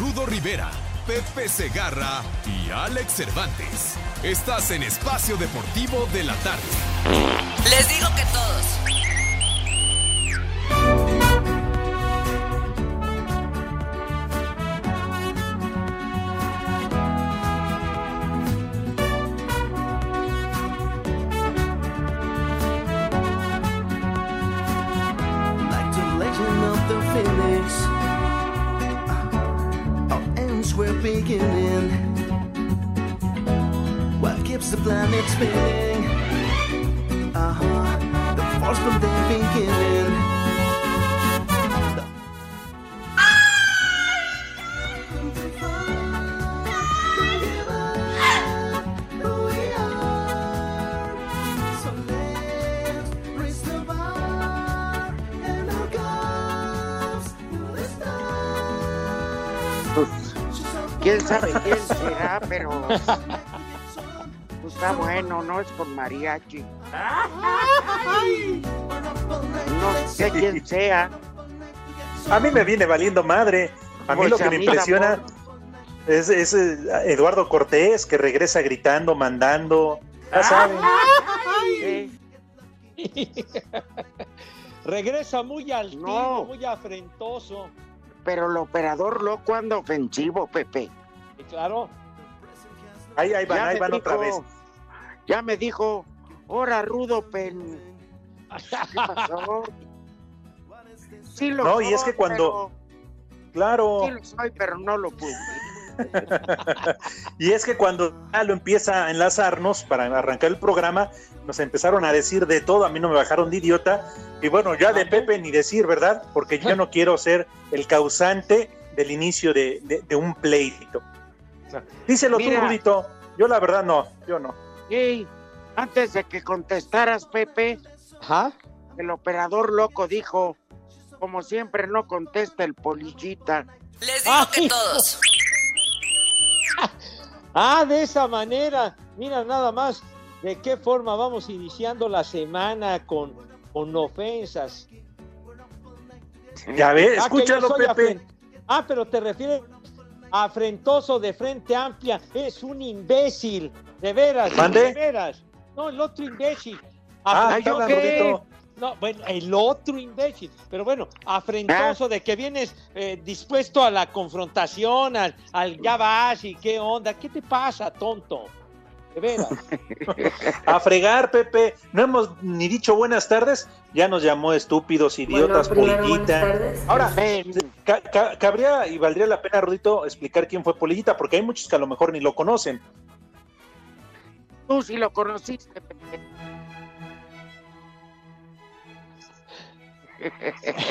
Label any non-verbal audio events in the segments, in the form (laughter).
Rudo Rivera, Pepe Segarra y Alex Cervantes. Estás en Espacio Deportivo de la Tarde. Les digo que todos. Were beginning. What keeps the planet spinning? Uh huh. The force from the beginning. Quién sabe quién será, pero pues, está bueno, ¿no? Es con mariachi. No sé quién sea. A mí me viene valiendo madre. A mí Pues lo que me impresiona es, es, eh, Eduardo Cortés que regresa gritando, mandando. Ya saben. (laughs) Regresa muy altivo, No. muy afrentoso. Pero el operador loco anda ofensivo, Pepe. Y claro, Ahí, ahí van, Ya ahí van otra vez. Ya me dijo, hora rudo, pen. ¿Qué pasó? Sí lo No, y es que cuando- Claro. Sí lo soy, pero no lo pude. (laughs) Y es que cuando ya lo empieza a enlazarnos para arrancar el programa, nos empezaron a decir de todo, a mí no me bajaron de idiota, y bueno, ya de Pepe ni decir, ¿verdad? Porque yo no quiero ser el causante del inicio de, de- de un pleito. Díselo Mira. tú, Rudito. Yo la verdad no, yo no. Ey, antes de que contestaras, Pepe, el operador loco dijo, como siempre no contesta el polillita. Les digo que todos. (laughs) Ah, de esa manera. Mira nada más de qué forma vamos iniciando la semana con, con ofensas. Ya ves, Ah, escúchalo, soy Pepe. Ah, pero te refieres a afrentoso de frente amplia. Es un imbécil. De veras, de veras. No, el otro imbécil. Ah, Afren- ¿qué? No, bueno, el otro imbécil. Pero bueno, afrentoso de que vienes eh, dispuesto a la confrontación, al, al ya vas y qué onda. ¿Qué te pasa, tonto? De veras. A fregar, Pepe. No hemos ni dicho buenas tardes. Ya nos llamó estúpidos, idiotas, polillita. Ahora, ca- ca- cabría y valdría la pena, Rudito, explicar quién fue Polillita, porque hay muchos que a lo mejor ni lo conocen. tú sí lo conociste, Pepe.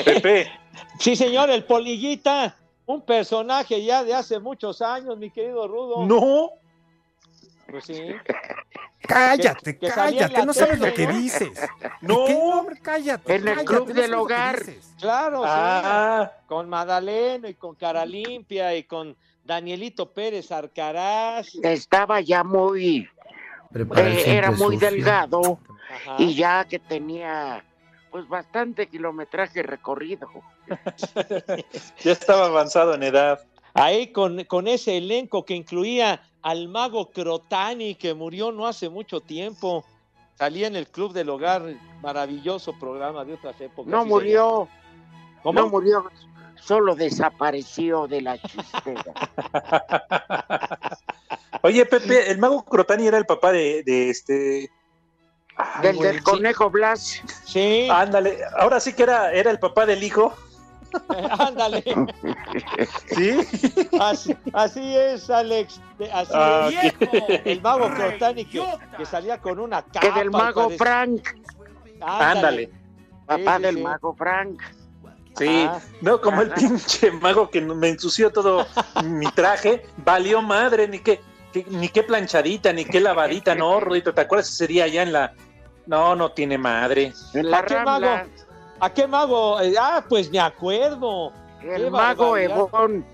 Pepe, Sí, señor, el polillita. Un personaje ya de hace muchos años, mi querido Rudo. no. Pues sí. Cállate, que cállate, la no sabes tele, lo que dices. (laughs) No. Cállate. En el cállate, club no del hogar. Claro, Ah, sí. Con Madaleno y con Cara Limpia y con Danielito Pérez Arcaraz. Estaba ya muy, eh, era muy sucio. delgado Ajá. y ya que tenía pues bastante kilometraje recorrido. (laughs) ya estaba avanzado en edad. Ahí con, con ese elenco que incluía al mago Crotani, que murió no hace mucho tiempo. Salía en el Club del Hogar, maravilloso programa de otras épocas. No sí, murió, no murió, solo desapareció de la chistera. (laughs) Oye, Pepe, el mago Crotani era el papá de, de este. Ay, Del, del conejo Blas. Sí, Ándale, ahora sí que era, era el papá del hijo. (laughs) ándale. Sí. Así, así es, Alex. Así Ah, es. El mago Crotani que, que salía con una capa. Que del mago parece- Frank, Ándale. papá Sí, del sí. mago Frank. Sí, Ajá. no como el pinche mago que me ensució todo mi traje, valió madre, ni qué, qué- ni qué planchadita, ni qué lavadita, no, Rudito, ¿te acuerdas ese día allá en la... No, no tiene madre. En la ¿A qué Rambla, mago? ¿A qué mago? Eh, Ah, pues me acuerdo. el qué mago. Evón.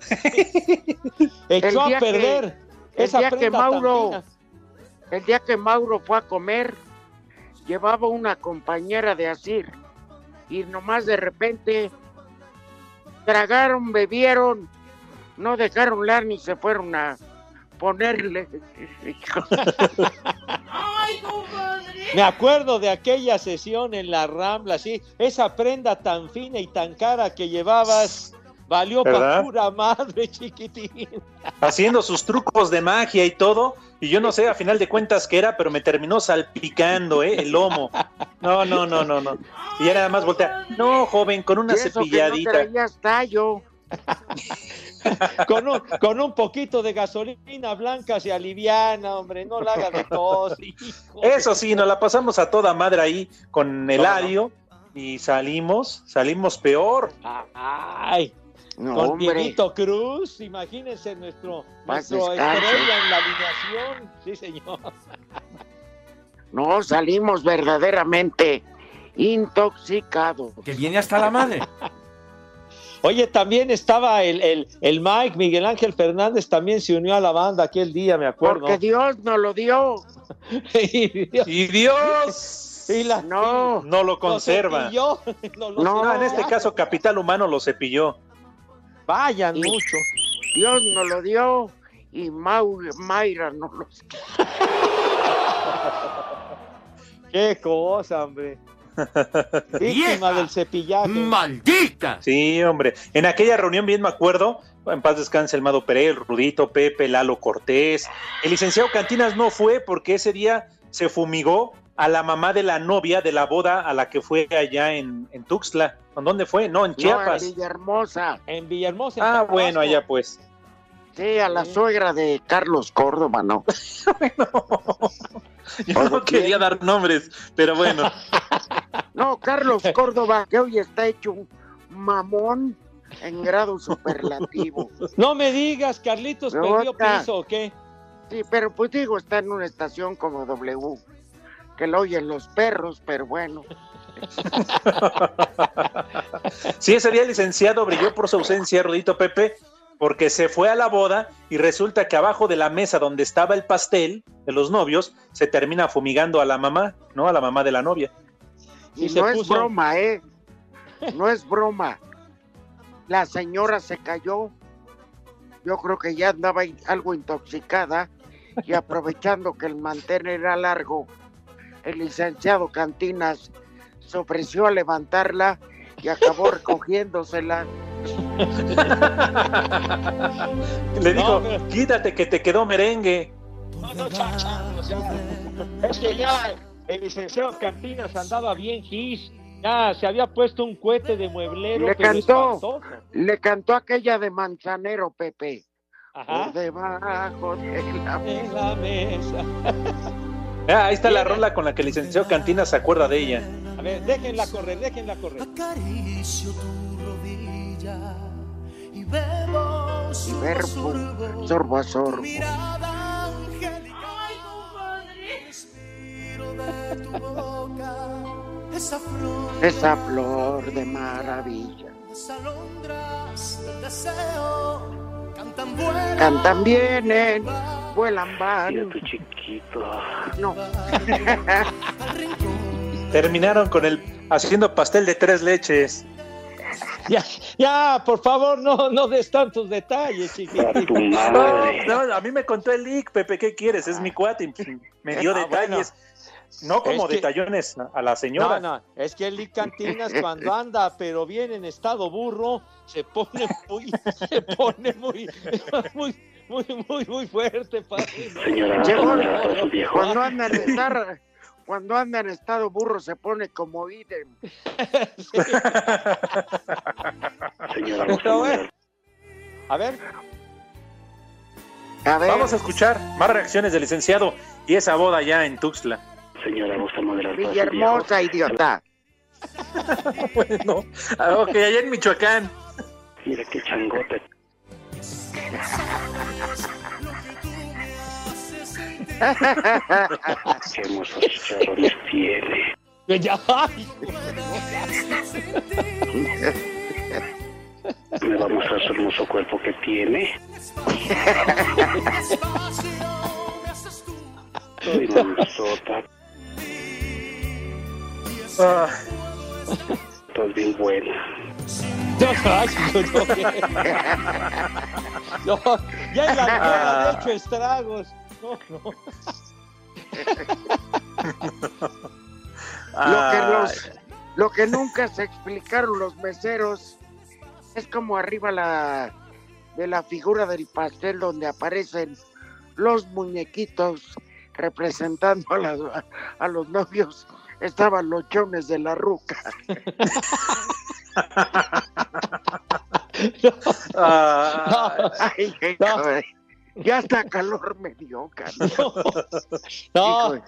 (laughs) Echó a que- perder el esa día que Mauro-. El día que Mauro fue a comer, llevaba una compañera de Asir. Y nomás de repente tragaron, bebieron, no dejaron lar ni se fueron a ponerle. Me acuerdo de aquella sesión en la Rambla, sí, esa prenda tan fina y tan cara que llevabas, valió para pura madre, chiquitín. Haciendo sus trucos de magia y todo, y yo no sé a final de cuentas qué era, pero me terminó salpicando, ¿eh? El lomo. No, no, no, no, no. Y ya nada más voltea. No, joven, con una Y eso que no cepilladita. traías tallo. (laughs) Con un, con un poquito de gasolina blanca se aliviana, hombre, no la haga de tos. (laughs) hijo. Eso sí, nos la pasamos a toda madre ahí con Eladio y salimos, salimos peor. Ay, No, con. Dieguito Cruz, imagínense nuestro, nuestro estrella en la alineación. Sí, señor. (laughs) No, salimos verdaderamente intoxicados. Que viene hasta la madre. Oye, también estaba el, el, el Mike, Miguel Ángel Fernández también se unió a la banda aquel día, me acuerdo. Porque Dios nos lo dio. (laughs) y, Dios- Y Dios y la- No, no lo lo conserva. cepilló, (laughs) lo- lo No, No, en este caso Capital Humano lo cepilló. Vayan Y- mucho. Dios nos lo dio y Mau, Mayra nos lo (laughs) Qué cosa, hombre. Víctima del cepillaje. ¡Maldita! Sí, hombre. En aquella reunión, bien me acuerdo, en paz descanse el Mado Pérez, Rudito, Pepe, Lalo Cortés. El licenciado Cantinas no fue porque ese día se fumigó a la mamá de la novia de la boda a la que fue allá en, en Tuxtla. ¿En dónde fue? No, en No, en Chiapas. Villahermosa. En Villahermosa. en ah, Tabasco. bueno, allá pues. Sí, a la suegra de Carlos Córdoba, ¿no? (laughs) Yo no quería dar nombres, pero bueno. (laughs) No, Carlos Córdoba, que hoy está hecho un mamón en grado superlativo. No me digas, Carlitos perdió piso, ¿o qué? Sí, pero pues digo, está en una estación como W, que lo oyen los perros, pero bueno. (laughs) Sí, ese día el licenciado brilló por su ausencia, Rudito Pepe, porque se fue a la boda y resulta que abajo de la mesa donde estaba el pastel de los novios, se termina fumigando a la mamá, ¿no? A la mamá de la novia. Y se no es broma, ¿eh? No es broma. La señora se cayó. Yo creo que ya andaba algo intoxicada y aprovechando que el mantel era largo, el licenciado Cantinas se ofreció a levantarla y acabó recogiéndosela. (laughs) Le No, pero- quítate que te quedó merengue. No, no, cha, cha, o sea, es que ya el licenciado Cantinas andaba bien gis. Ya se había puesto un cohete de mueblero. Le pero cantó. espantoso. Le cantó aquella de Manzanero, Pepe. Ajá. Por debajo de la... En la mesa. Ah, ahí está la rola con la que el licenciado Cantina se acuerda de ella. A ver, déjenla correr, déjenla correr. Acaricio tu rodilla y verbo, sorbo, a sorbo. tu boca esa flor, Esa flor de maravilla. las alondras del deseo cantan vuelan. Cantan, vienen, vuelan, van. chiquito. No, (laughs) al rincón Terminaron con el haciendo pastel de tres leches. Ya, ya, por favor, no, no des tantos detalles, chiquitín. tu No, madre. no, a mí me contó el leak, Pepe, ¿qué quieres? Es mi cuate, y, me dio Ah, detalles. No como Es detallones a- a la señora. No, no, es que el Lee Cantinas cuando anda, pero bien en estado burro, se pone muy, se pone muy, muy, muy, muy, muy fuerte, padre. Señora, Llegó- ¿cómo le gusta su viejo? cuando anda en estar, cuando anda en estado burro se pone como idem. (laughs) Señora. A ver, A ver, Vamos a escuchar más reacciones del licenciado y esa boda ya en Tuxtla. Señora, gusta moderar. Villahermosa, idiota. (laughs) bueno, ah, ok, allá en Michoacán. Mira qué changote. (laughs) Qué hermosos chicharrones tiene. Ya, Me va a mostrar su hermoso cuerpo que tiene. Soy mamazota. Ah, Estás bien buena. no, no, (laughs) no, ya en la almohada han hecho estragos. No, no. (laughs) Lo que, los, lo que nunca se explicaron los meseros es como arriba la, de la figura del pastel donde aparecen los muñequitos representando a, las- a los novios. Estaban los chones de la ruca. (laughs) Ay, ya hasta calor me dio. No,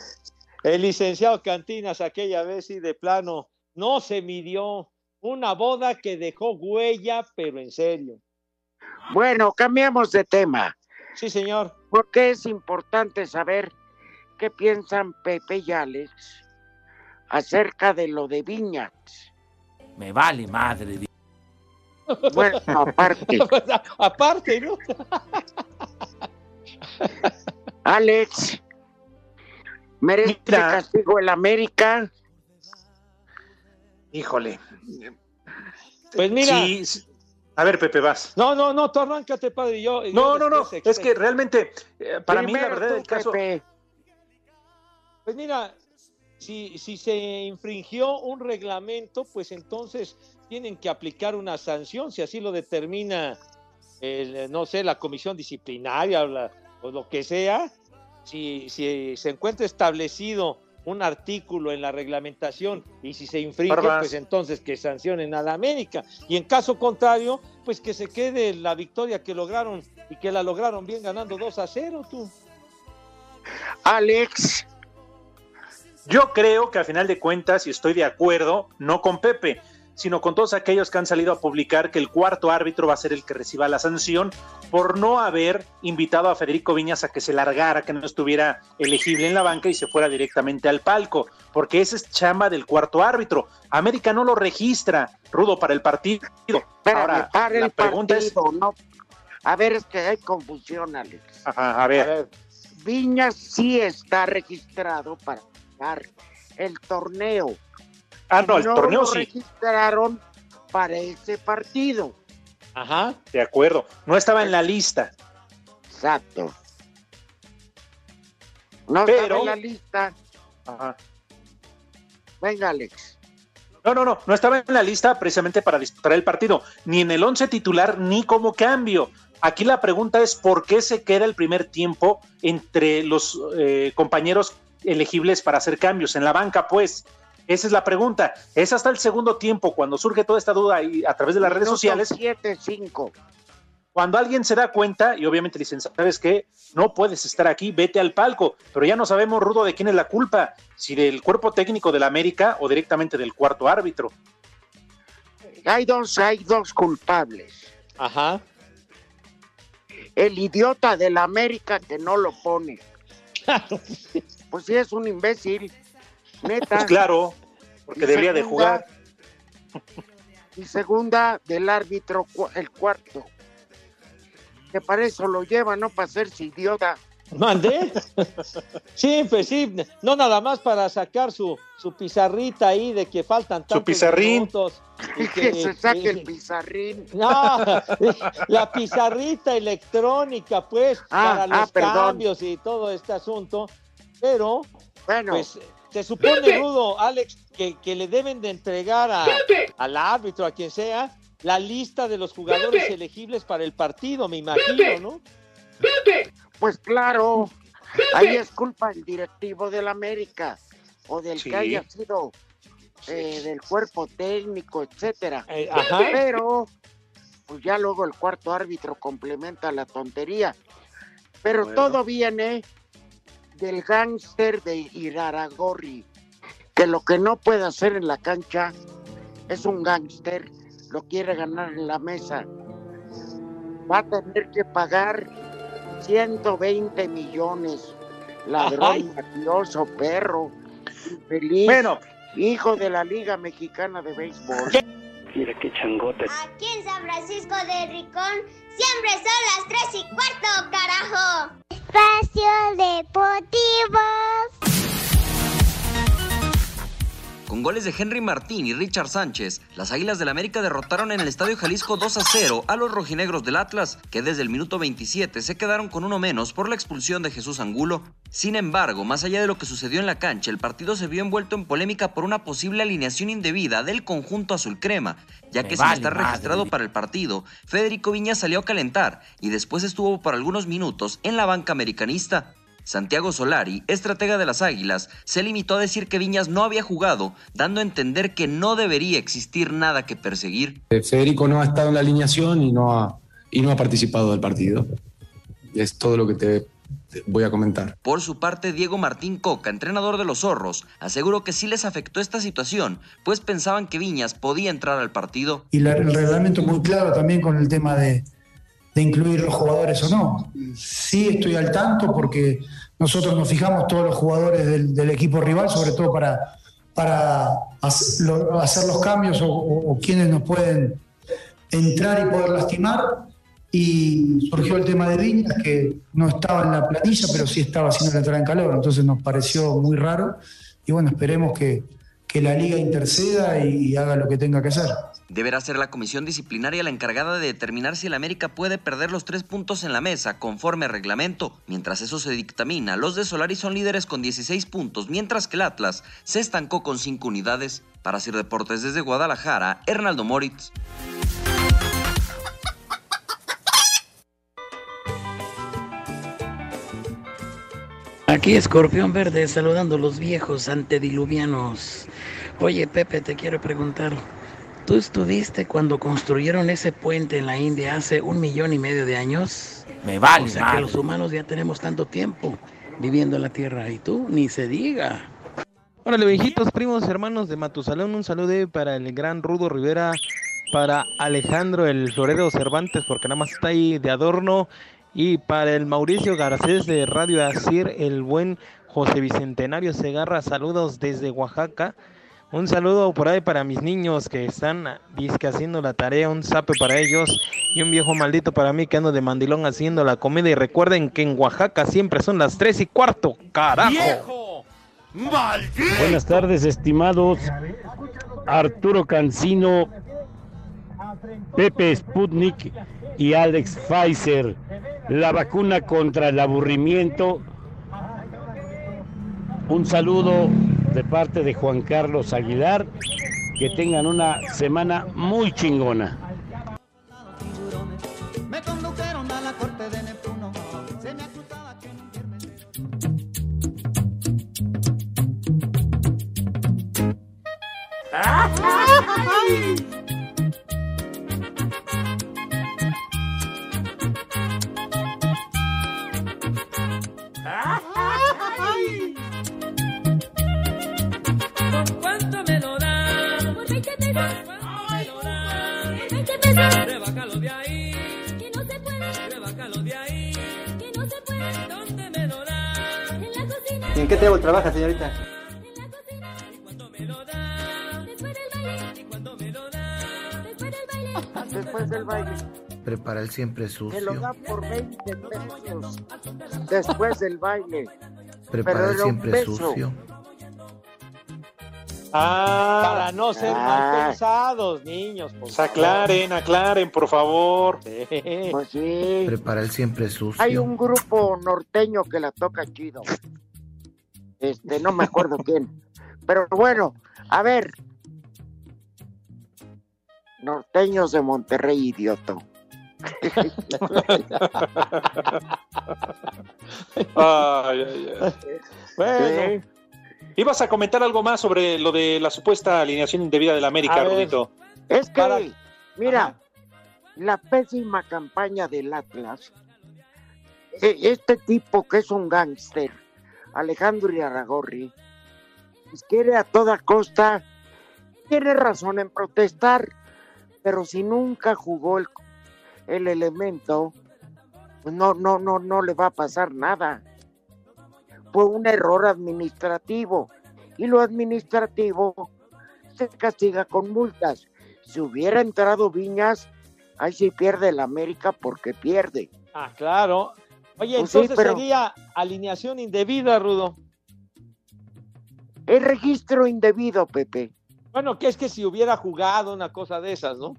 el licenciado Cantinas aquella vez y de plano no se midió. Una boda que dejó huella, pero en serio. Bueno, cambiamos de tema. Sí, señor. porque es importante saber qué piensan Pepe y Alex acerca de lo de Viñas. Me vale madre. Bueno, aparte, (laughs) Aparte, ¿no? (laughs) Alex, ¿merece Mira. castigo el América? híjole. Pues mira. Sí, sí. A ver, Pepe, vas. No, no, no, tú arráncate, padre. y Yo, yo No, no, no. Es que realmente, eh, para mí, la verdad del caso. Pepe. Pues mira, si, si se infringió un reglamento, pues entonces tienen que aplicar una sanción, si así lo determina, el, no sé, la comisión disciplinaria o, la- o lo que sea. Si, si se encuentra establecido un artículo en la reglamentación y si se infringe, Barbas. pues entonces que sancionen a la América. Y en caso contrario, pues que se quede la victoria que lograron y que la lograron bien ganando 2 a 0, tú. Alex, Yo creo que a final de cuentas, y estoy de acuerdo, no con Pepe, sino con todos aquellos que han salido a publicar que el cuarto árbitro va a ser el que reciba la sanción por no haber invitado a Federico Viñas a que se largara, que no estuviera elegible en la banca y se fuera directamente al palco, porque esa es chamba del cuarto árbitro. América no lo registra, rudo, para el partido. espérame, Ahora, para la el pregunta es, partido, no. A ver, es que hay confusión, Alex. Ajá, a A ver, ver, Viñas sí está registrado para jugar el torneo. Ah, no, el no torneo lo sí, registraron para ese partido. ajá. de acuerdo, no estaba en la lista. Exacto. No Pero- estaba en la lista. Ajá. Venga, Alex. No, no, no, no estaba en la lista precisamente para disputar el partido, ni en el once titular ni como cambio. Aquí la pregunta es por qué se queda el primer tiempo entre los eh, compañeros elegibles para hacer cambios en la banca, pues. Esa es la pregunta. Es hasta el segundo tiempo cuando surge toda esta duda y a través de las redes sociales, 7-5. cuando alguien se da cuenta y obviamente dicen, ¿sabes qué? No puedes estar aquí, vete al palco, pero ya no sabemos, Rudo, de quién es la culpa, si del cuerpo técnico del América o directamente del cuarto árbitro. Hay dos, hay dos culpables. Ajá. El idiota de la América que no lo pone. (laughs) Pues sí, es un imbécil. Neta. Pues claro, porque Y debería de jugar. Y segunda, del árbitro, el cuarto. Que para eso lo lleva, no para hacerse idiota. ¿Mandé? Sí, pues sí, no nada más para sacar su, su pizarrita ahí de que faltan tantos pizarrín. minutos (laughs) y Que se saque el pizarrín. No, (laughs) la pizarrita electrónica, pues, Ah, para los ah, perdón. cambios y todo este asunto. Pero, Bueno, pues, se supone, Rudo, Alex, que, que le deben de entregar a- al árbitro, a quien sea, la lista de los jugadores elegibles para el partido, me imagino, ¿no? pues claro, ahí es culpa del directivo del América o del Sí. que haya sido eh, del cuerpo técnico, etcétera. Eh, ajá. Pero, pues ya luego el cuarto árbitro complementa la tontería. Pero Bueno. todo viene del gángster de Iraragorri, que lo que no puede hacer en la cancha es un gángster, lo quiere ganar en la mesa. Va a tener que pagar 120 millones. Ladrón, mafioso, perro, infeliz, Bueno, hijo de la Liga Mexicana de Béisbol. Mira qué changote. Aquí en San Francisco de Ricón siempre son las 3 y cuarto, carajo. Espacio Deportivo. Con goles de Henry Martín y Richard Sánchez, las Águilas del América derrotaron en el Estadio Jalisco 2 a 0 a los rojinegros del Atlas, que desde el minuto 27 se quedaron con uno menos por la expulsión de Jesús Angulo. Sin embargo, más allá de lo que sucedió en la cancha, el partido se vio envuelto en polémica por una posible alineación indebida del conjunto azul crema, ya que sin vale estar madre. registrado para el partido, Federico Viñas salió a calentar y después estuvo por algunos minutos en la banca americanista. Santiago Solari, estratega de las Águilas, se limitó a decir que Viñas no había jugado, dando a entender que no debería existir nada que perseguir. Eh, Federico no ha estado en la alineación y no ha, y no ha participado del partido. Es todo lo que te, te voy a comentar. Por su parte, Diego Martín Coca, entrenador de los Zorros, aseguró que sí les afectó esta situación, pues pensaban que Viñas podía entrar al partido. y la- el reglamento muy claro también con el tema de, de incluir los jugadores o no. Sí estoy al tanto porque nosotros nos fijamos todos los jugadores del, equipo rival, sobre todo para, para hacer los cambios o, o- o quienes nos pueden entrar y poder lastimar. Y surgió el tema de Viñas, que no estaba en la planilla, pero sí estaba haciendo la entrada en calor. Entonces nos pareció muy raro. Y bueno, esperemos que, que la liga interceda y haga lo que tenga que hacer. Deberá ser la comisión disciplinaria la encargada de determinar si el América puede perder los tres puntos en la mesa conforme al reglamento. Mientras eso se dictamina, los de Solari son líderes con 16 puntos, mientras que el Atlas se estancó con 5 unidades. Para Sir Deportes desde Guadalajara, Hernaldo Moritz. Aquí Escorpión Verde saludando a los viejos antediluvianos. Oye Pepe, te quiero preguntar, ¿tú estuviste cuando construyeron ese puente en la India hace un millón y medio de años? Me vale O sea madre. que los humanos ya tenemos tanto tiempo viviendo en la Tierra y tú ni se diga. Órale, viejitos, primos, hermanos de Matusalón, un saludo para el gran Rudo Rivera, para Alejandro el Florero Cervantes, porque nada más está ahí de adorno, y para el Mauricio Garcés de Radio Asir, el buen José Bicentenario Segarra, saludos desde Oaxaca. Un saludo por ahí para mis niños que están disque haciendo la tarea, un sape para ellos y un viejo maldito para mí que ando de mandilón haciendo la comida. Y recuerden que en Oaxaca siempre son las tres y cuarto, carajo. Buenas tardes, estimados. Arturo Cancino, Pepe Sputnik y Alex Pfizer. La vacuna contra el aburrimiento. Un saludo de parte de Juan Carlos Aguilar. Que tengan una semana muy chingona. Me qué table trabaja, señorita? Después del baile. Y cuando me lo dan. Después del baile. Después del baile. Prepara el siempre Te lo sucio. dan por 20 pesos. Después del baile. Prepara el siempre sucio. Ah, para no ser Ah. mal pensados, niños. Pues aclaren, aclaren, por favor. Pues sí. Prepara el siempre sucio. Hay un grupo norteño que la toca chido. Este, no me acuerdo quién. Pero bueno, a ver. Norteños de Monterrey, idioto. Ay, ay, ay. Bueno. Ibas a comentar algo más sobre lo de la supuesta alineación indebida del América. Rudito. Es que, Para- mira, la pésima campaña del Atlas, e- este tipo que es un gángster, Alejandro Iraragorri, pues quiere a toda costa tiene razón en protestar, pero si nunca jugó el, el elemento, pues no, no, no, no le va a pasar nada. Fue un error administrativo y lo administrativo se castiga con multas. Si hubiera entrado Viñas, ahí sí pierde el América porque pierde. Ah, claro. Oye, Pues sí, entonces pero- sería alineación indebida, Rudo. El registro indebido, Pepe. Bueno, que es que si hubiera jugado una cosa de esas, ¿no?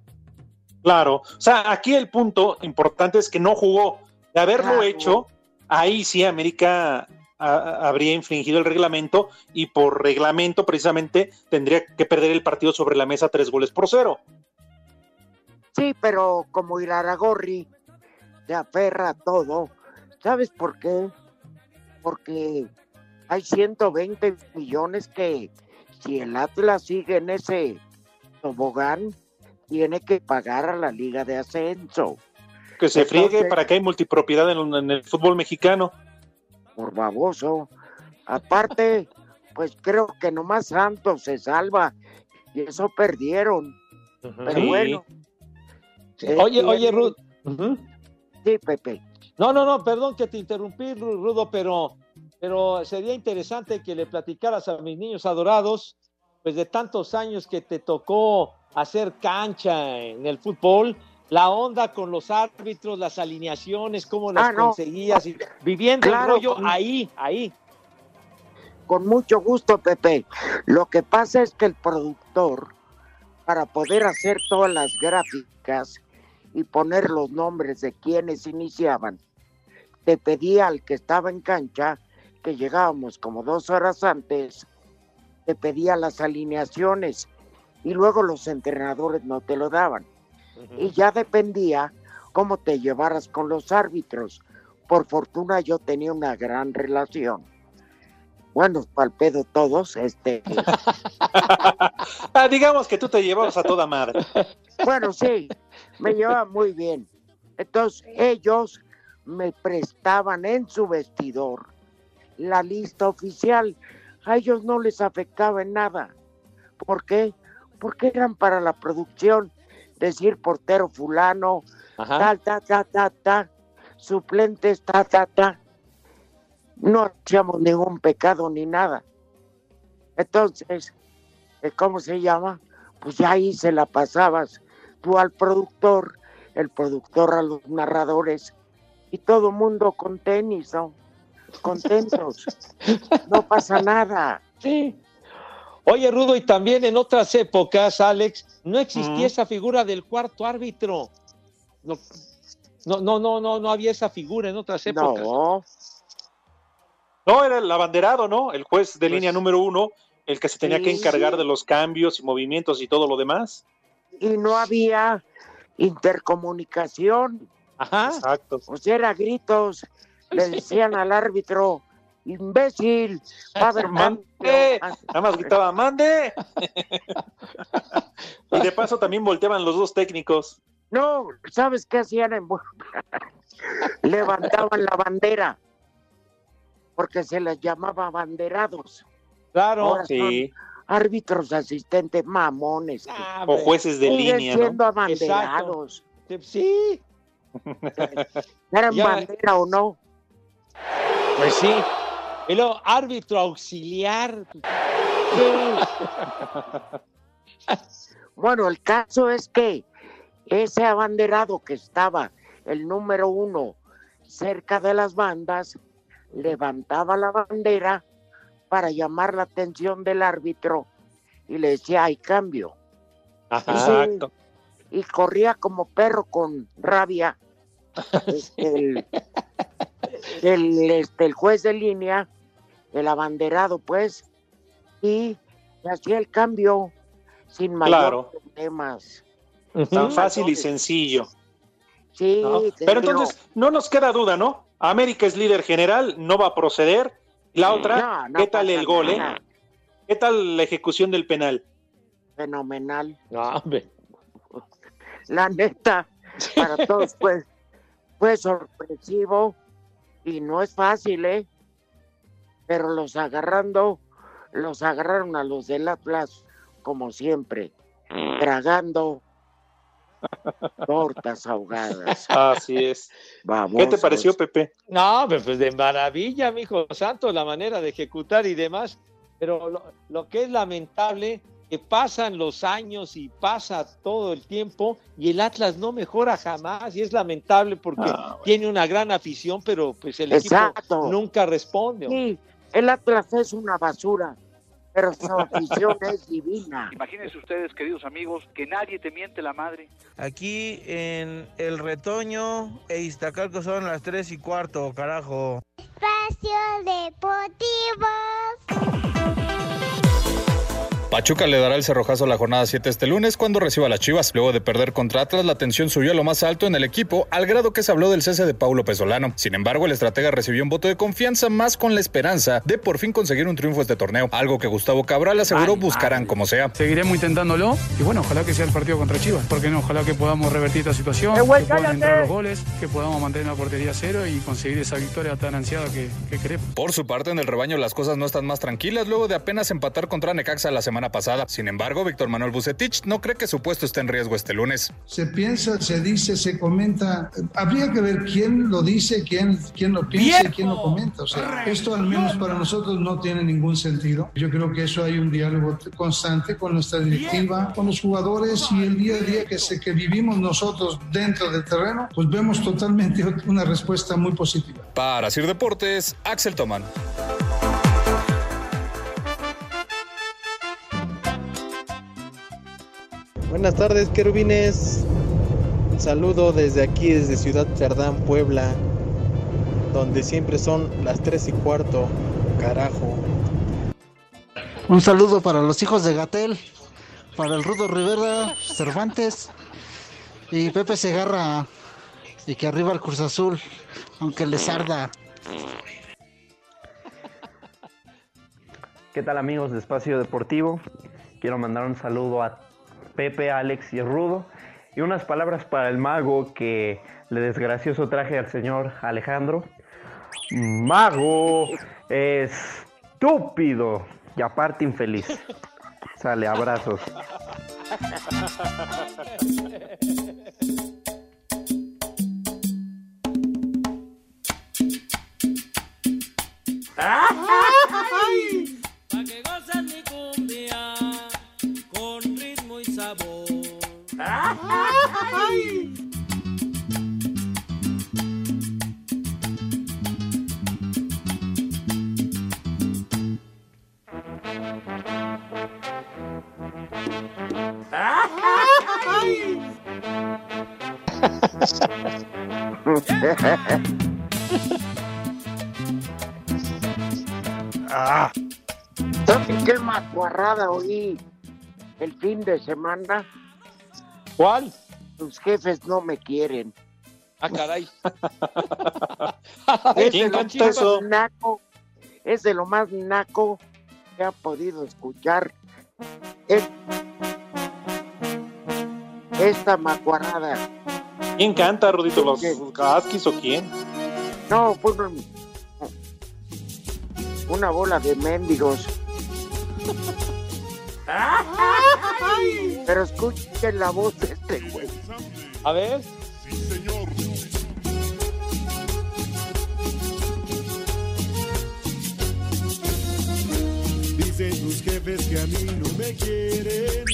Claro. O sea, aquí el punto importante es que no jugó. De haberlo Claro. hecho, ahí sí América a- habría infringido el reglamento y por reglamento precisamente tendría que perder el partido sobre la mesa tres goles por cero. Sí, pero como Iraragorri se aferra a todo, ¿sabes por qué? Porque hay 120 millones que si el Atlas sigue en ese tobogán, tiene que pagar a la Liga de Ascenso. Que se friegue Entonces- para que hay multipropiedad en, en el fútbol mexicano. Por baboso. Aparte, pues creo que nomás Santos se salva y eso perdieron. Pero Sí. bueno. Oye, tiene- oye, Rudo. Sí, Pepe. No, no, no, perdón que te interrumpí, Ru- Rudo, pero, pero sería interesante que le platicaras a mis niños adorados, pues de tantos años que te tocó hacer cancha en el fútbol, la onda con los árbitros, las alineaciones, cómo las Ah, no. conseguías, y viviendo Claro, el rollo con- ahí, ahí. Con mucho gusto, Pepe. Lo que pasa es que el productor, para poder hacer todas las gráficas y poner los nombres de quienes iniciaban, te pedía al que estaba en cancha, que llegábamos como dos horas antes, te pedía las alineaciones y luego los entrenadores no te lo daban. Y ya dependía cómo te llevaras con los árbitros. Por fortuna yo tenía una gran relación. Bueno, pal pedo todos, este. (laughs) Ah, digamos que tú te llevabas a toda madre. Bueno, sí, me llevaba muy bien. Entonces ellos me prestaban en su vestidor la lista oficial. A ellos no les afectaba en nada. ¿Por qué? Porque eran para la producción. Decir portero fulano, Ajá. ta, ta, ta, ta, ta, suplentes, ta, ta, ta. No hacíamos ningún pecado ni nada. Entonces, eh, ¿cómo se llama? Pues ya ahí se la pasabas tú al productor, el productor a los narradores y todo mundo con tenis, ¿no? Contentos. (laughs) No pasa nada. Sí. Oye, Rudo, y también en otras épocas, Alex, no existía esa figura del cuarto árbitro. No, no, no, no, no, no había esa figura en otras épocas. No. No, era el abanderado, ¿no? El juez de Pues- línea número uno, el que se tenía que encargar sí. de los cambios y movimientos y todo lo demás. Y no había intercomunicación. Ajá. Exacto. O sea, era gritos. Le decían al árbitro, imbécil, va a haber ¡Mande! cambio". Nada más gritaba, ¡mande! y de paso también volteaban los dos técnicos. No, ¿sabes qué hacían en (laughs) Levantaban la bandera, porque se les llamaba banderados. Claro. Ahora Sí. son árbitros asistentes mamones. Ah, O jueces de línea, ¿no? siendo abanderados. Sí, ¿Eran Ya- bandera o no? pues sí. Y luego, árbitro auxiliar. Bueno, el caso es que ese abanderado que estaba, el número uno, cerca de las bandas, levantaba la bandera para llamar la atención del árbitro y le decía, hay cambio. Exacto. Y corría como perro con rabia (laughs) este, el, el, este, el juez de línea, el abanderado, pues, y hacía el cambio sin mayor Claro. problemas. Tan fácil y sencillo. Sí, Pero entonces, no nos queda duda, ¿no? América es líder general, no va a proceder. La otra, No, no ¿qué tal el gol, eh? ¿Qué tal la ejecución del penal? fenomenal. (laughs) La neta, para (laughs) todos fue, fue sorpresivo y no es fácil, ¿eh? Pero los agarrando, los agarraron a los del Atlas como siempre, tragando tortas ahogadas. Así es. Vamos. ¿Qué te pareció, Pepe? No, pues de maravilla, mijo santo, la manera de ejecutar y demás. Pero lo, lo que es lamentable, que pasan los años y pasa todo el tiempo y el Atlas no mejora jamás. Y es lamentable porque Ah, tiene una gran afición, pero pues el Exacto. equipo nunca responde. Sí, el Atlas es una basura, pero su afición es divina. Imagínense ustedes, queridos amigos, que nadie te miente la madre. Aquí en El Retoño e Iztacalco son las 3 y cuarto, carajo. Espacio Deportivo. Pachuca le dará el cerrojazo a la jornada 7 este lunes cuando reciba a las Chivas. Luego de perder contra Atlas, la tensión subió a lo más alto en el equipo, al grado que se habló del cese de Paulo Pesolano. Sin embargo, el estratega recibió un voto de confianza más con la esperanza de por fin conseguir un triunfo este torneo, algo que Gustavo Cabral aseguró buscarán como sea. Seguiremos intentándolo y bueno, ojalá que sea el partido contra Chivas, porque no, ojalá que podamos revertir esta situación, ¡Eh, güey, que puedan entrar los goles, que podamos mantener la portería a cero y conseguir esa victoria tan ansiada que, que queremos. Por su parte, en el rebaño las cosas no están más tranquilas luego de apenas empatar contra Necaxa la semana pasada. Sin embargo, Víctor Manuel Bucetich no cree que su puesto esté en riesgo este lunes. Se piensa, se dice, se comenta. Habría que ver quién lo dice, quién, quién lo piensa y quién lo comenta. O sea, esto al menos para nosotros no tiene ningún sentido. Yo creo que eso hay un diálogo constante con nuestra directiva, con los jugadores y el día a día que, se, que vivimos nosotros dentro del terreno, pues vemos totalmente (laughs) una respuesta muy positiva. Para Sir Deportes, Axel Toman. Buenas tardes, querubines. Un saludo desde aquí, desde Ciudad Cerdán, Puebla, donde siempre son las 3 y cuarto. Carajo. Un saludo para los hijos de Gatel, para el Rudo Rivera, Cervantes y Pepe Segarra. Y que arriba el Cruz Azul, aunque les arda. ¿Qué tal amigos de Espacio Deportivo? Quiero mandar un saludo a Pepe, Alex y Rudo y unas palabras para el mago que le desgració su traje al señor Alejandro. Mago estúpido y aparte infeliz. Sale, abrazos. (laughs) Ah. (laughs) ¿Saben qué macuarrada oí el fin de semana? ¿Cuál? Tus jefes no me quieren. Ah, caray. (laughs) es, de ¿Quién lo más eso? naco, es de lo más naco que ha podido escuchar. Es- esta macuarada. ¿Quién canta, Rudito? ¿Los Gaskis o quién? No, un- una bola de mendigos. (laughs) Pero escuchen la voz de este güey. A ver. Dicen tus jefes que a mí no me quieren.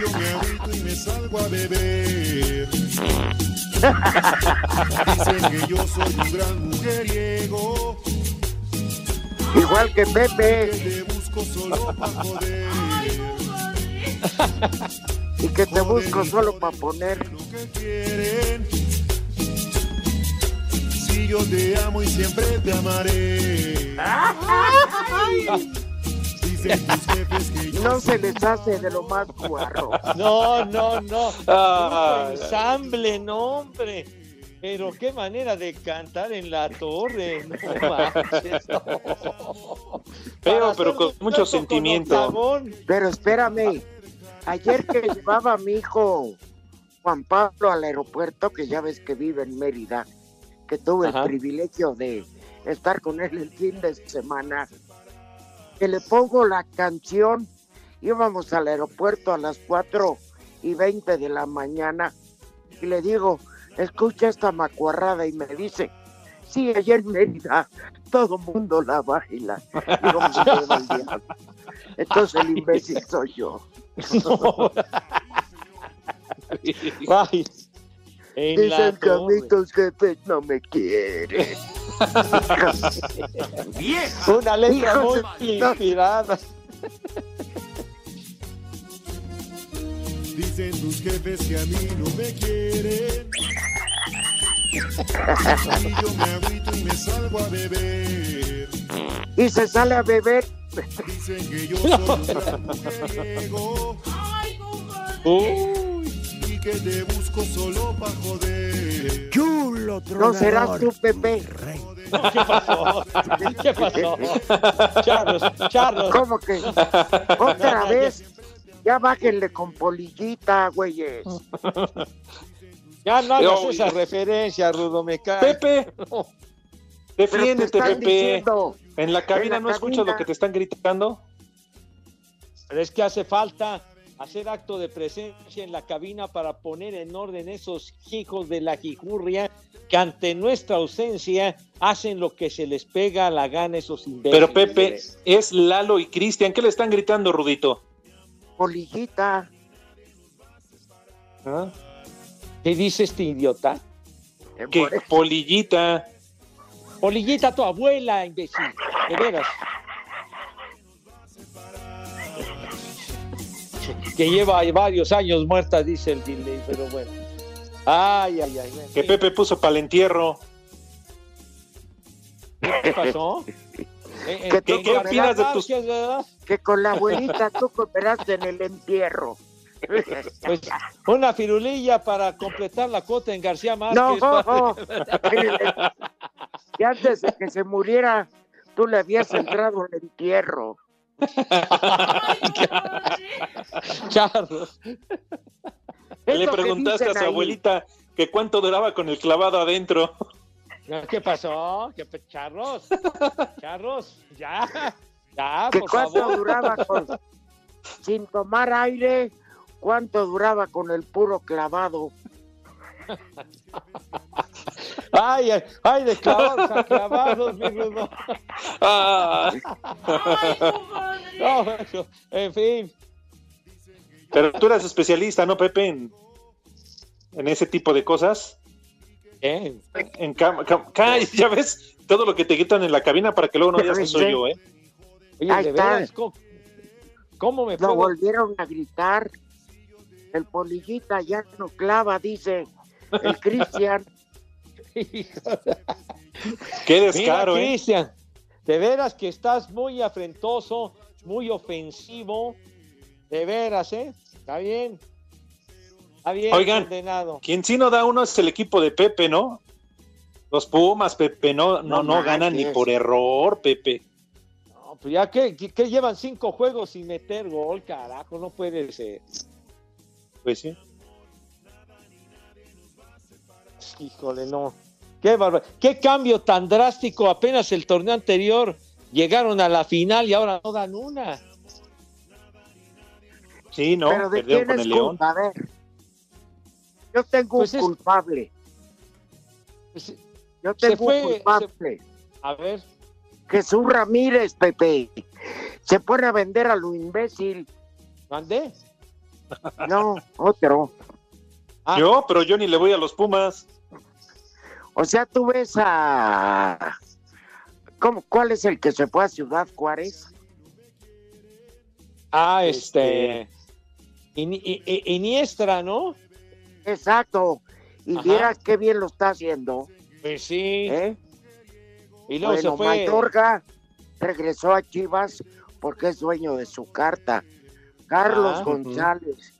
Yo me agüito y me salgo a beber. Dicen que yo soy un gran mujeriego. Igual que Pepe. Que te busco solo para joder. (laughs) Y que te busco solo para poner. quieren. Si yo te amo y siempre te amaré. Que No se les hace de lo más guarro. No, no, no. Ah. Ensamble, no, hombre. Pero qué manera de cantar en la torre. No (laughs) manches, no. Pero hacer con mucho sentimiento. Pero espérame, ayer que llevaba a mi hijo Juan Pablo al aeropuerto, que ya ves que vive en Mérida, que tuve Ajá. el privilegio de estar con él el fin de semana, que le pongo la canción. Íbamos al aeropuerto a las 4 y 20 de la mañana y le digo, escucha esta macuarrada y me dice, sí, ayer en Mérida todo mundo la baila. Digo. (laughs) Entonces el imbécil soy yo. (laughs) Ay, en la Dicen que mis jefes no me quieren. (laughs) Una letra Hijos muy de- no. inspirada. Dicen tus jefes que a mí no me quieren. Y yo me agüito y me salgo a beber. Y se sale a beber. Dicen que yo (laughs) soy un gran mujeriego. Y que te busco solo pa' joder. Chulo, No serás tú, Pepe. ¿Qué pasó? ¿Qué pasó? Charlos, Charlos. ¿Cómo que? (laughs) Otra vez. Ya bájenle con polillita, güeyes. (laughs) Ya no hagas Yo- esa referencia, Rudo, me cae. Pepe, defiéndete, Pero te están Pepe. diciendo, En la cabina en la no escuchas cabina. lo que te están gritando. Pero es que hace falta hacer acto de presencia en la cabina para poner en orden esos hijos de la jijurria que ante nuestra ausencia hacen lo que se les pega a la gana esos imbéciles. Pero Pepe, es Lalo y Cristian. ¿Qué le están gritando, Rudito? Polillita. ¿Ah? ¿Qué dice este idiota? Que polillita. Polillita, tu abuela, imbécil. De veras. Que lleva varios años muerta, dice el delay, pero bueno. Ay, ay, ay. Que. Pepe puso para el entierro. ¿Qué pasó? Eh, eh, Que ¿Qué- opinas de tus-. Que con la abuelita tú cooperaste en el entierro. (laughs) Pues una firulilla para completar la cuota en García Márquez. No, padre. y antes de que se muriera, tú le habías entrado al entierro. (laughs) Charlos. Le preguntaste a su ahí. abuelita que cuánto duraba con el clavado adentro. ¿Qué pasó? ¿Qué pe- Charlos? (laughs) Charlos, ya. Ya, por cuánto favor. duraba con, (laughs) sin tomar aire, cuánto duraba con el puro clavado. Ay, ay, ay, de clavados a clavados, mi Rudo. Ah. (laughs) No, en fin. Pero tú eres especialista, ¿no, Pepe? En, en ese tipo de cosas. ¿Qué? En cam- cam- ca- (laughs) ya ves todo lo que te gritan en la cabina para que luego no digas que soy yo, ¿eh? Oye, Ahí de está. veras, ¿cómo, cómo me Lo puedo... volvieron a gritar. El polillita ya no clava, dice el Cristian. (laughs) Qué Mira, descaro, ¿eh? Cristian, de veras que estás muy afrentoso, muy ofensivo. De veras, ¿eh? Está bien. Está bien, Oigan. condenado. Quien sí no da uno es el equipo de Pepe, ¿no? Los Pumas, Pepe, no, no, No no ganan ni por error, Pepe. No, pues ya que, llevan cinco juegos sin meter gol, carajo, no puede ser. Pues sí. Híjole, no. Qué bárbaro. Qué cambio tan drástico. Apenas el torneo anterior llegaron a la final y ahora no dan una. Sí, no, Pero de perdieron quién con es el León. culpa, a ver. Yo tengo Pues un es- culpable. Pues, Yo se tengo fue- un culpable. A ver, Jesús Ramírez, Pepe. Se pone a vender a lo imbécil. mandé. No, otro. Ah. Yo, pero yo ni le voy a los Pumas. O sea, tú ves a... ¿Cómo, ¿Cuál es el que se fue a Ciudad Juárez? Ah, este. Ini- I- I- Iniestra, ¿no? Exacto. Y Ajá. vieras qué bien lo está haciendo. Pues sí. ¿eh? Y luego bueno, se fue. Mayorga regresó a Chivas porque es dueño de su carta. Carlos Ah, González.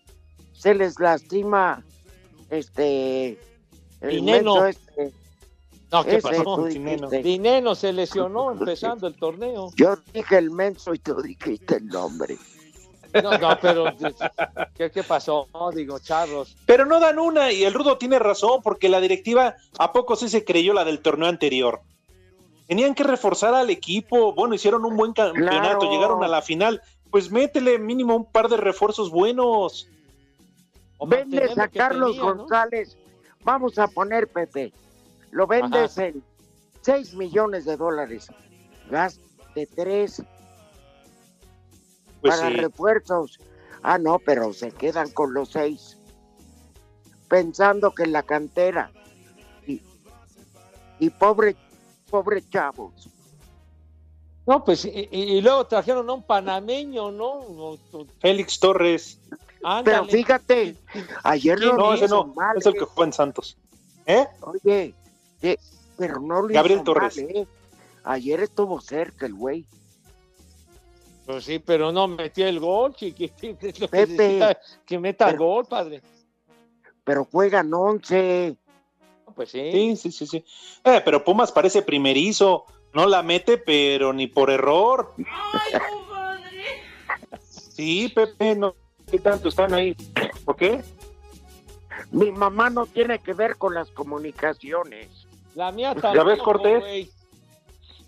Se les lastima este el Dineno. este. No, ¿qué Ese, pasó? Dineno. Dineno se lesionó (laughs) empezando el torneo. Yo dije el menso y tú dijiste el nombre. No, no, pero ¿qué, qué pasó? No, digo, charros. Pero no dan una y el Rudo tiene razón porque la directiva a poco sí se creyó la del torneo anterior. Tenían que reforzar al equipo. Bueno, hicieron un buen campeonato, Claro. llegaron a la final. Pues métele mínimo un par de refuerzos buenos. Vendes mantener lo a Carlos tenía, ¿no? González. Vamos a poner, Pepe. Lo vendes en 6 millones de dólares. Gaste 3 Pues para sí. refuerzos. Ah, no, pero se quedan con los 6. Pensando que en la cantera. Y, y pobre, pobre chavos. No, pues, y, luego trajeron a un panameño, ¿no? Félix Torres. Ándale. Pero fíjate, ayer lo No, ese hizo no. mal, Es el que juega en Santos. ¿Eh? Oye, eh, pero no lo Gabriel hizo Torres. mal, ¿eh? Ayer estuvo cerca el güey. Pues sí, pero no metió el gol, (laughs) que Pepe. que meta Pero- gol, padre. Pero juegan 11. Pues sí. Sí, sí, sí, sí. Eh, pero Pumas parece primerizo. No la mete, pero ni por error. Sí, Pepe, no. ¿Qué tanto están ahí? ¿Por qué? Mi mamá no tiene que ver con las comunicaciones. La mía ¿Ya tampoco, ves, Cortés?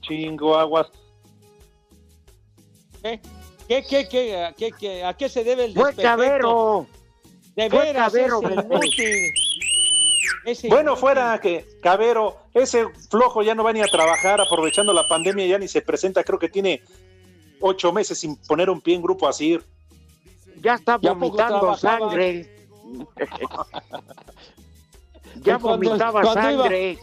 Chingo aguas. ¿Qué, qué, qué, qué, a, qué, qué- a qué se debe el Fue? Cabero. De Fue veras, Cabero, ese Bueno, inútil. fuera que Cabero, ese flojo ya no va ni a trabajar, aprovechando la pandemia, ya ni se presenta, creo que tiene ocho meses sin poner un pie en grupo así. Ya está ¿Y a poco vomitando sangre. (laughs) ya cuando- vomitaba cuando iba- sangre.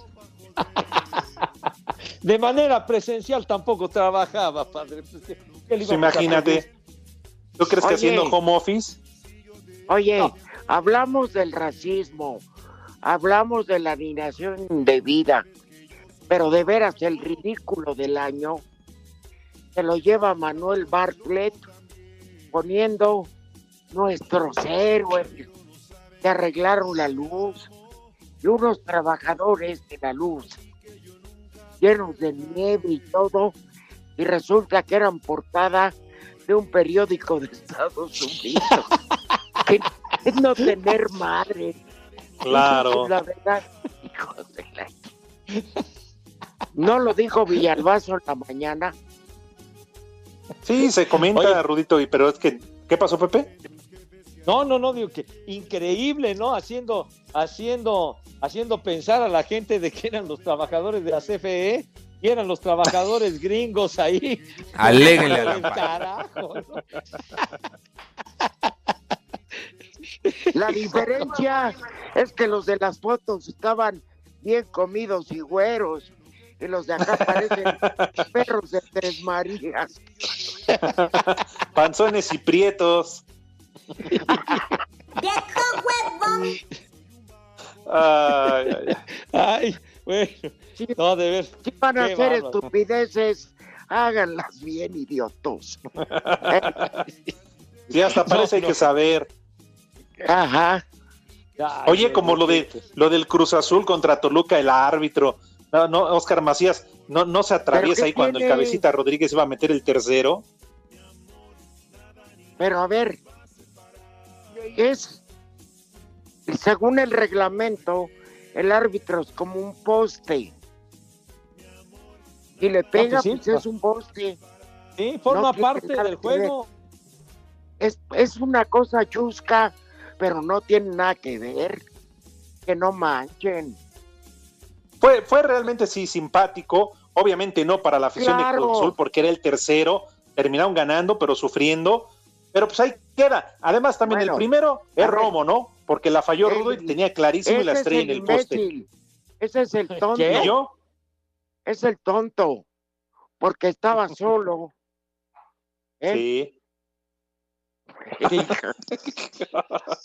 (laughs) De manera presencial tampoco trabajaba, padre. Pues, ¿qué- qué le Pues íbamos a imagínate. ¿Tú crees que Oye. haciendo home office? Oye, hablamos del racismo, hablamos de la alineación de vida, pero de veras el ridículo del año se lo lleva Manuel Bartlett poniendo nuestros héroes que arreglaron la luz y unos trabajadores de la luz llenos de nieve y todo, y resulta que eran portada de un periódico de Estados Unidos. (laughs) que es no tener madre. Claro. La verdad, hijos de la... No lo dijo Villalbazo en la mañana. Sí, se comenta, Rudito, y- pero es que, ¿qué pasó, Pepe? No, no, no, digo que increíble, ¿no? Haciendo, haciendo, haciendo pensar a la gente de que eran los trabajadores de la CFE y eran los trabajadores gringos ahí. Aléguenle a la (laughs) El paz. carajo, ¿no? (laughs) La diferencia es que los de las fotos estaban bien comidos y güeros. Y los de acá parecen (laughs) perros de tres Marías. Panzones y prietos. Ay, ay, ay. Ay, bueno, no, de ver. Si van a qué hacer estupideces, háganlas bien, idiotos. (laughs) Sí, hasta parece hay que saber. Ajá. Ay, Oye, como lo de lo del Cruz Azul contra Toluca, el árbitro. No, no, Oscar Macías, no, no se ¿Pero atraviesa ahí cuando el cabecita Rodríguez iba a meter el tercero. Pero a ver, es, según el reglamento, el árbitro es como un poste. Y le pega, sí, pues es un poste. Sí, forma No parte del juego. Es, es una cosa chusca, pero no tiene nada que ver. Que no manchen. Fue, fue realmente sí simpático, obviamente no para la afición de. Cruz Azul porque era el tercero, terminaron ganando pero sufriendo, pero pues ahí queda. Además también Bueno, el primero es. Romo, ¿no? Porque la falló El- Rudo y tenía clarísimo y la Ese es estrella en el el poste. Ese es el tonto. ¿Qué? ¿Y yo? Es el tonto. Porque estaba (laughs) solo. ¿Eh? Sí.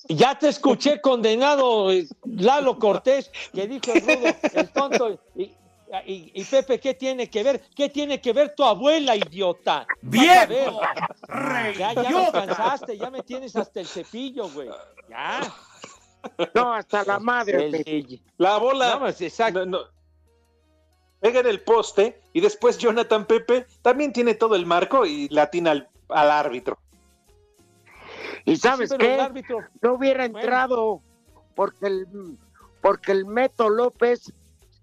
Ya te escuché condenado, Lalo Cortés, que dijo el rudo, el tonto. Y, y- y Pepe, ¿qué tiene que ver? ¿Qué tiene que ver tu abuela, idiota? Ver. Ya, ya me cansaste, ya me tienes hasta el cepillo, güey. Ya. No, hasta la madre. El-. La bola No, pues, exacto. no, no. pega en el poste y después Jonathan Pepe también tiene todo el marco y latina al, al árbitro. ¿Y sabes Sí, qué? árbitro- No hubiera entrado porque el, porque el Meto López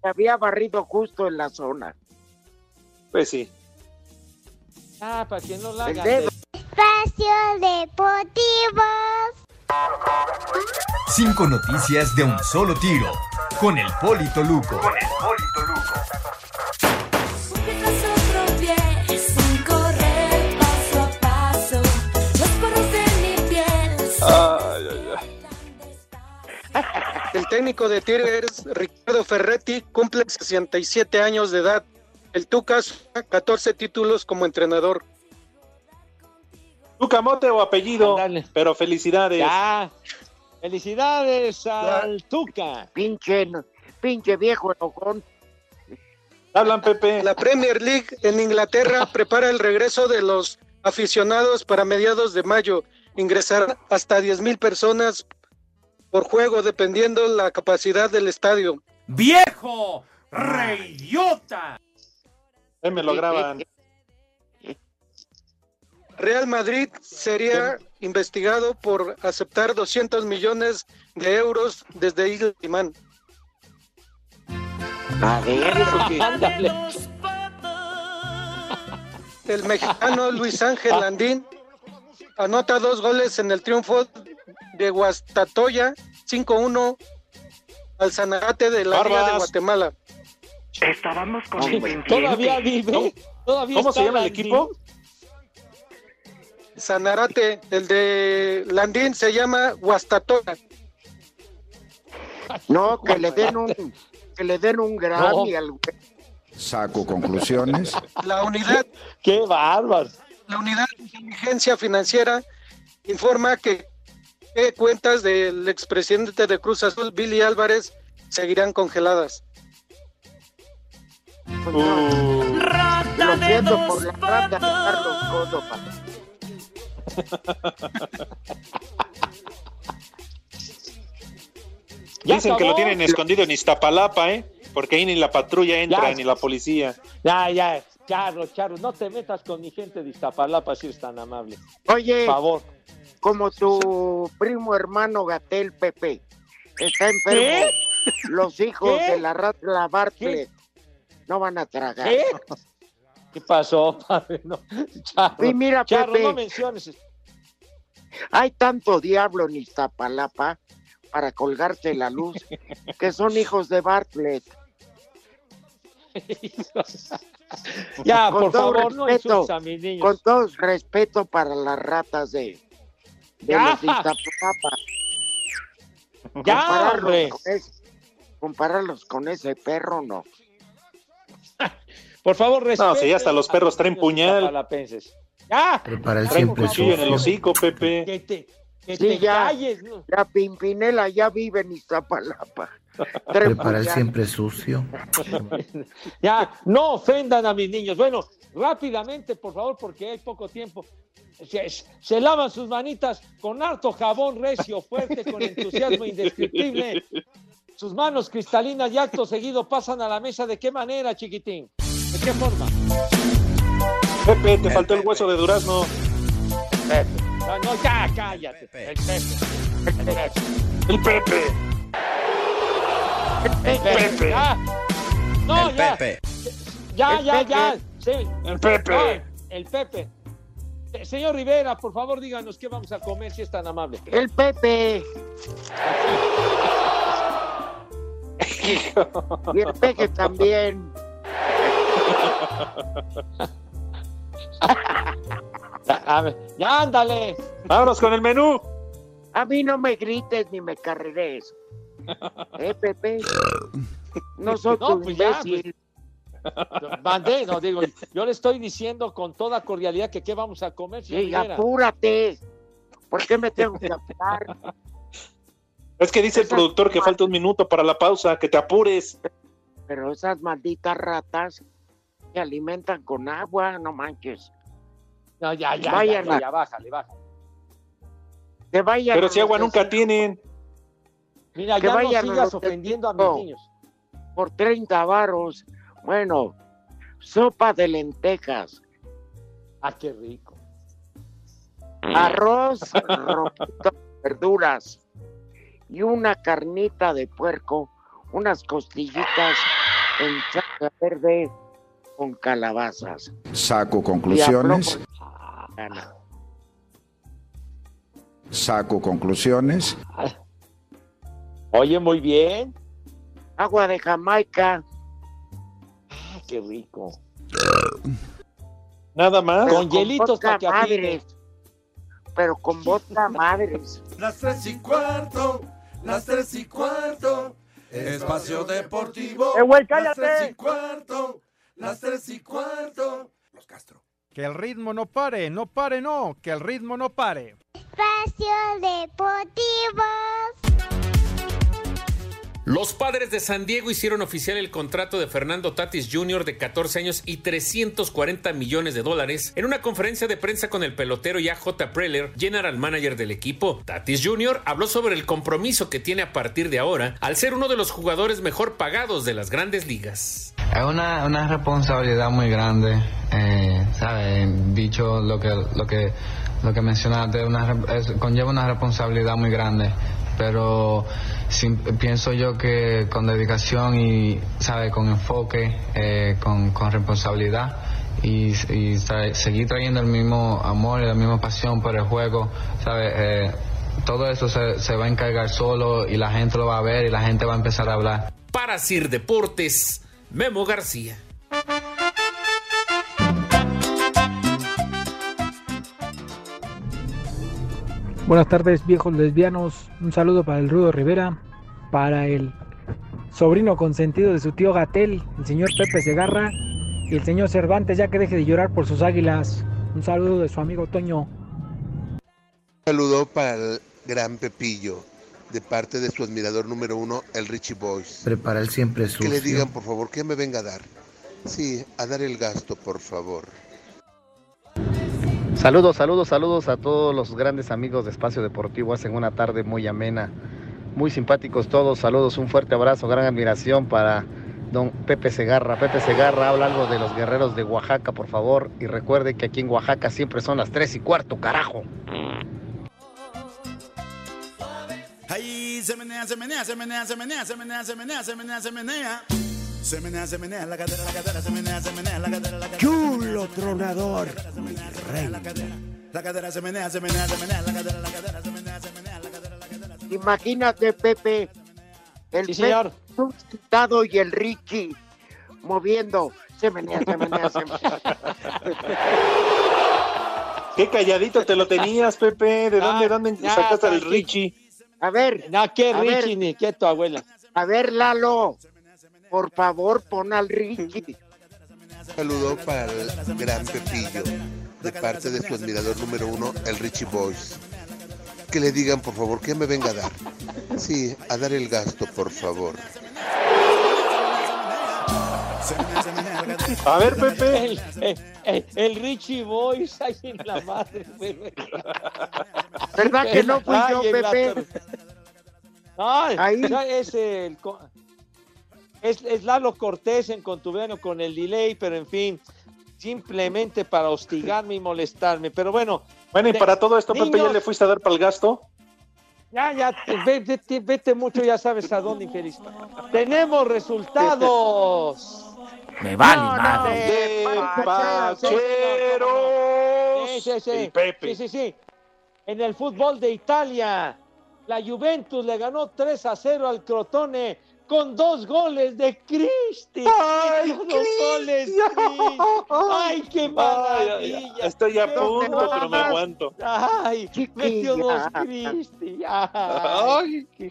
se había barrido justo en la zona. Pues sí. Ah, para que no la. Espacio Deportivo. Cinco noticias de un solo tiro. Con el Polito Luco. Poros de mi piel. El técnico de Tigres, Ricardo Ferretti, cumple 67 años de edad. El Tuca suma 14 títulos como entrenador. ¿Tu camote o apellido? Pero felicidades. Ya. Felicidades al Tuca. Pinche, pinche viejo enojón. Hablan, Pepe. La Premier League en Inglaterra (laughs) prepara el regreso de los aficionados para mediados de mayo. Ingresarán hasta 10.000 personas por juego, dependiendo la capacidad del estadio. ¡Viejo! ¡Reidiota! Ahí me lo graban. Real Madrid sería investigado por aceptar 200 millones de euros desde Isla Limán. A ver. (laughs) El mexicano Luis Ángel Landín anota dos goles en el triunfo de Guastatoya 5-1 al Zanarate de la Liga de. Guatemala. Estábamos con Todavía vive. Todavía ¿Cómo se llama el Landín. Equipo? Zanarate, el de Landín se llama Guastatoya. No, que le den un, que le den un Grammy al güey. Saco conclusiones. La unidad, ¡Qué bárbaro! la unidad de inteligencia financiera informa que, que cuentas del expresidente de Cruz Azul, Billy Álvarez, seguirán congeladas. Uh, Lo siento por la rata de Carlos Córdoba. ¿Ya Dicen que lo tienen escondido en Iztapalapa, ¿eh? Porque ahí ni la patrulla entra, Ya. ni la policía. Ya, ya. Charro, Charro, no te metas con mi gente de Iztapalapa si eres tan amable. Oye, Por favor. como tu primo hermano Gatel Pepe está enfermo, los hijos ¿Qué? de la rata la Bartlett no van a tragar. ¿Qué? ¿Qué pasó, (laughs) padre? No, Charro, Sí, mira, Charro, Pepe. no menciones. Hay tanto diablo en Iztapalapa para colgarse la luz que son (laughs) hijos de Bartlett. (laughs) ya, Con por favor, no respeto, insultes a mis niños. Con todo respeto para las ratas de, de Ya. los de Iztapalapa. Ya, Compararlos hombre. con ese- compararlos con ese perro, no. Por favor, respeten. No, si ya hasta los perros traen puñal. ¡Ya! Prepara el Traen siempre cuchillo en el sucio. hocico, Pepe. Que te, que Sí, te ya. calles, ¿no? La Pimpinela ya vive en Iztapalapa. (laughs) Prepara el siempre sucio. (laughs) Ya, no ofendan a mis niños. Bueno, rápidamente, por favor, porque hay poco tiempo. Se, se lavan sus manitas con harto jabón recio, fuerte, con entusiasmo (laughs) indescriptible. Sus manos cristalinas y acto seguido pasan a la mesa. ¿De qué manera, chiquitín? ¿De qué forma? Pepe, te faltó el hueso de durazno. Ah, no, ya, cállate. El Pepe. El Pepe. El Pepe. El Pepe. Ya. No, El ya. Pepe. Ya, El ya, Pepe. ya. Sí. El Pepe. No, el Pepe. Eh, Señor Rivera, por favor, díganos qué vamos a comer si es tan amable. El Pepe. (laughs) Y el Peque también. Ya, ándale. Vámonos con el menú. A mí no me grites ni me carreres. ¿Eh, Pepe? No soy No, tu pues ya, imbécil. Mandé, no digo, yo le estoy diciendo con toda cordialidad que qué vamos a comer, Sí, Rivera. apúrate. ¿Por qué me tengo que apurar? Es que dice el productor que falta un minuto para la pausa, que te apures. Pero esas malditas ratas se alimentan con agua, no manches. No, ya, ya, Vayan ya, ya, a- ya, bájale, bájale. Que vayan Pero si agua nunca tienen. Mira, Que ya no vayan a sigas ofendiendo a mis niños. Por 30 varos. Bueno, sopa de lentejas, Ah, qué rico. arroz, roquito, (laughs) verduras y una carnita de puerco, unas costillitas en salsa verde con calabazas. Saco conclusiones. Saco conclusiones. Oye, muy bien. Agua de Jamaica. Ah, qué rico. Nada más. Con hielitos para que madres. Pero con vodka madres. Las tres y cuarto, las tres y cuarto. Espacio Deportivo. ¡Eh, güey, Las cállate! tres y cuarto, las tres y cuarto. Los Castro. Que el ritmo no pare, no pare, no, que el ritmo no pare. Espacio Deportivo. Los padres de San Diego hicieron oficial el contrato de Fernando Tatis Jr. de 14 años y 340 millones de dólares en una conferencia de prensa con el pelotero ya J. Preller, general manager del equipo. Tatis Jr. habló sobre el compromiso que tiene a partir de ahora al ser uno de los jugadores mejor pagados de las grandes ligas. Es una, una responsabilidad muy grande, eh, ¿sabes? Dicho lo que, lo que, lo que mencionaste, conlleva una responsabilidad muy grande, pero pienso yo que con dedicación y, ¿sabes? Con enfoque, eh, con, con responsabilidad y, seguir trayendo el mismo amor y la misma pasión por el juego, ¿sabes? Eh, todo eso se, se va a encargar solo y la gente lo va a ver y la gente va a empezar a hablar. Para Sir Deportes, Memo García. Buenas tardes, viejos lesbianos. Un saludo para el Rudo Rivera, para el sobrino consentido de su tío Gatel, el señor Pepe Segarra, y el señor Cervantes, ya que deje de llorar por sus águilas. Un saludo de su amigo Toño. saludo para el gran Pepillo, de parte de su admirador número uno, el Richie Boys. Prepara el siempre Que sucio. le digan, por favor, que me venga a dar. Sí, a dar el gasto, por favor. Saludos, saludos, saludos a todos los grandes amigos de Espacio Deportivo. Hacen una tarde muy amena, muy simpáticos todos. Saludos, un fuerte abrazo, gran admiración para don Pepe Segarra. Pepe Segarra habla algo de los guerreros de Oaxaca, por favor. Y recuerde que aquí en Oaxaca siempre son las tres y cuarto, carajo. Ahí se menea, se menea, se menea, se menea, se menea, se menea, se menea, se menea. Se menea, se menea, la cadera, la cadera, se menea, se menea, la cadera, la cadera. Chulo tronador. La cadera, la cadera se menea, se menea, se menea, la cadera, la cadera, se menea, se menea, la cadera, la cadera. Imagínate, Pepe. El Sí, señor. Sentado y el Richie moviendo. Se menea, se menea, se menea. Qué calladito te lo tenías, Pepe. ¿De dónde, dónde ya, sacaste al. Richie? A ver. No, qué Richie, ni qué tu abuela. A ver, Lalo. Por favor, pon al Richie. Saludo para el gran Pepillo, de parte de su admirador número uno, el Richie Boys. Que le digan, por favor, que me venga a dar. Sí, a dar el gasto, por favor. A ver, (laughs) Pepe. El, el- el- el Richie Boys, ay, en la madre. ¿Verdad que no fui yo, Pepe? Ay, Ahí. no, es el. Es, es Lalo Cortés en contubernio con el delay, pero en fin, simplemente para hostigarme y molestarme. Pero bueno. Bueno, y de- para todo esto, Pepe, ¿ya le fuiste a dar para el gasto? Ya, ya, te- ve- vete, vete mucho, ya sabes a dónde, infeliz. Tenemos resultados. Me vale No, no, madre. de Pacheros. Sí, sí, sí. El Pepe. Sí, sí, sí. En el fútbol de Italia, la Juventus le ganó 3 a 0 al Crotone con dos goles de Cristi. ¡Ay, Dos goles. ¡Ay, qué maravilla! ay, ay, estoy a ¿Dónde punto, pero me aguanto. ¡Ay! Metió dos Cristi. ¡Ay! qué,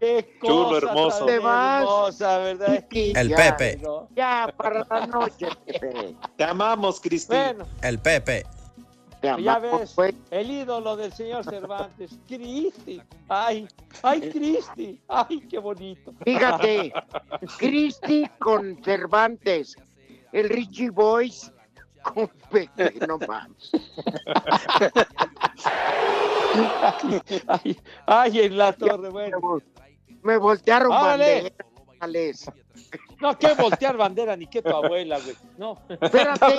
qué Chulo, cosa hermoso. tan hermosa, ¿verdad? El Ya, Pepe. Ya, para la noche, Pepe. Te amamos, Cristi. Bueno, El Pepe. Te ya ves, pues. el ídolo del señor (laughs) Cervantes, Cristi. ¡Ay! ¡Ay, Cristi! ¡Ay, qué bonito! Fíjate, (laughs) Cristi con Cervantes, el Richie Boys con Pepe, no mames. ay, ay, en la torre, bueno. Me voltearon ¡Órale! banderas. (laughs) No, que voltear bandera, ni que tu abuela, güey. No. Espérate,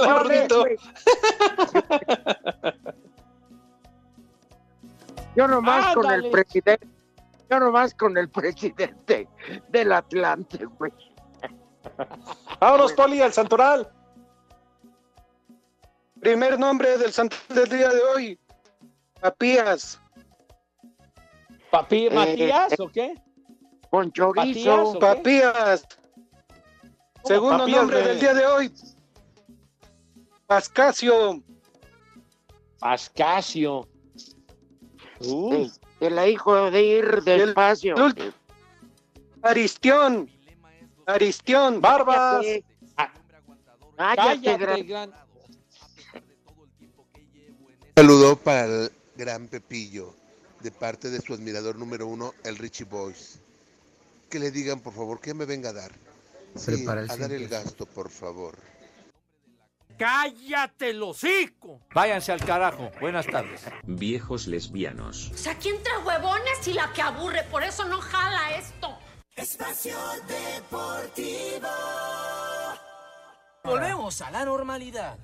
yo nomás con el presidente, yo nomás con el presidente del Atlante, güey. Vámonos, Poli, al Santoral. Primer nombre del santo del día de hoy. Papías. ¿Papi Eh, Matías eh, o qué? Con ¿Patías chorizo. Papías. Segundo papías nombre de- del día de hoy. Pascasio. Pascasio. Sí, de la hijo de ir despacio. el ult- Aristión. Aristión. Barbas. Cállate, Cállate, gran- gran. Un saludo para el gran Pepillo, de parte de su admirador número uno, el Richie Boys. Que le digan, por favor, que me venga a dar. Sí, Prepara el a dar el gasto, por favor. ¡Cállate hocico! Váyanse al carajo. Buenas tardes. Viejos lesbianos. O sea, aquí entra huevones y la que aburre, por eso no jala esto. Espacio Deportivo. Volvemos a la normalidad.